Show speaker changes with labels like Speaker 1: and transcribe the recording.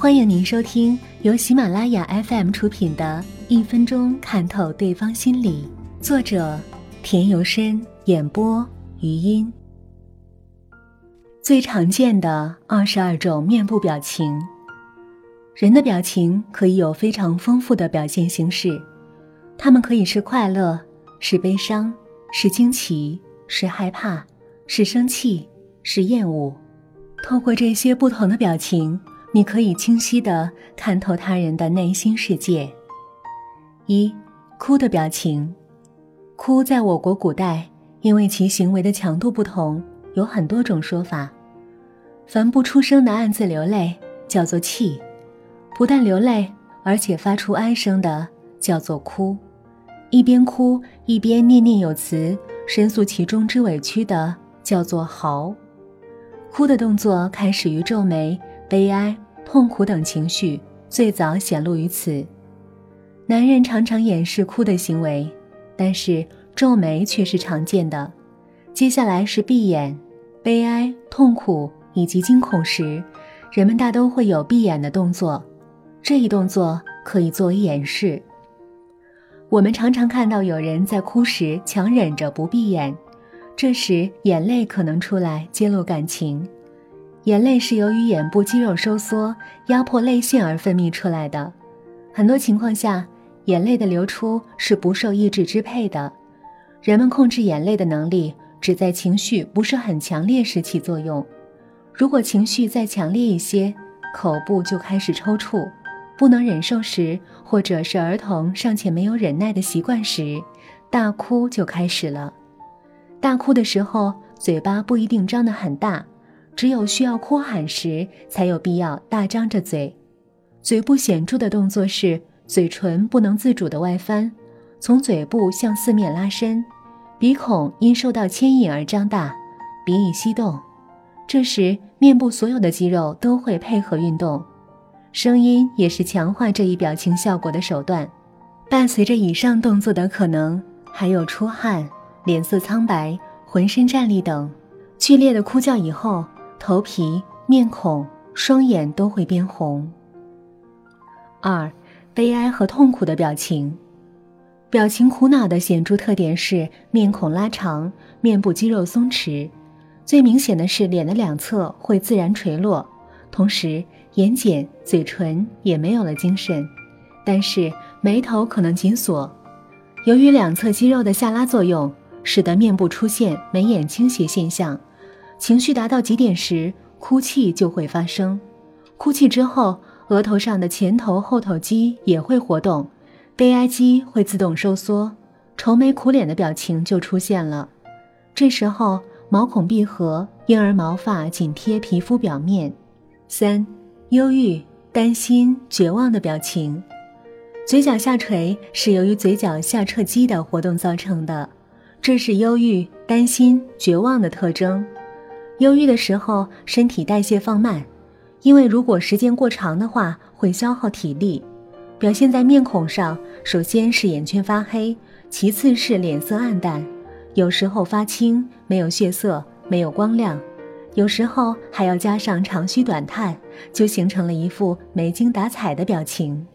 Speaker 1: 欢迎您收听由喜马拉雅 FM 出品的《一分钟看透对方心理》，作者田由深，演播余音。最常见的二十二种面部表情，人的表情可以有非常丰富的表现形式，它们可以是快乐，是悲伤，是惊奇，是害怕，是生气，是厌恶。透过这些不同的表情。你可以清晰地看透他人的内心世界。一，哭的表情，哭在我国古代，因为其行为的强度不同，有很多种说法。凡不出声的暗自流泪，叫做泣；不但流泪，而且发出哀声的，叫做哭；一边哭一边念念有词，申诉其中之委屈的，叫做嚎。哭的动作开始于皱眉。悲哀、痛苦等情绪最早显露于此。男人常常掩饰哭的行为，但是皱眉却是常见的。接下来是闭眼，悲哀、痛苦以及惊恐时，人们大都会有闭眼的动作。这一动作可以作为掩饰。我们常常看到有人在哭时强忍着不闭眼，这时眼泪可能出来揭露感情。眼泪是由于眼部肌肉收缩压迫泪腺而分泌出来的，很多情况下，眼泪的流出是不受意志支配的。人们控制眼泪的能力只在情绪不是很强烈时起作用。如果情绪再强烈一些，口部就开始抽搐，不能忍受时，或者是儿童尚且没有忍耐的习惯时，大哭就开始了。大哭的时候，嘴巴不一定张得很大。只有需要哭喊时，才有必要大张着嘴。嘴部显著的动作是嘴唇不能自主的外翻，从嘴部向四面拉伸，鼻孔因受到牵引而张大，鼻翼吸动。这时，面部所有的肌肉都会配合运动。声音也是强化这一表情效果的手段。伴随着以上动作的可能还有出汗、脸色苍白、浑身战栗等。剧烈的哭叫以后。头皮、面孔、双眼都会变红。二、悲哀和痛苦的表情，表情苦恼的显著特点是面孔拉长，面部肌肉松弛，最明显的是脸的两侧会自然垂落，同时眼睑、嘴唇也没有了精神，但是眉头可能紧锁。由于两侧肌肉的下拉作用，使得面部出现眉眼倾斜现象。情绪达到极点时，哭泣就会发生。哭泣之后，额头上的前头后头肌也会活动，悲哀肌会自动收缩，愁眉苦脸的表情就出现了。这时候毛孔闭合，婴儿毛发紧贴皮肤表面。三、忧郁、担心、绝望的表情，嘴角下垂是由于嘴角下颚肌的活动造成的，这是忧郁、担心、绝望的特征。忧郁的时候，身体代谢放慢，因为如果时间过长的话，会消耗体力。表现在面孔上，首先是眼圈发黑，其次是脸色暗淡，有时候发青，没有血色，没有光亮，有时候还要加上长吁短叹，就形成了一副没精打采的表情。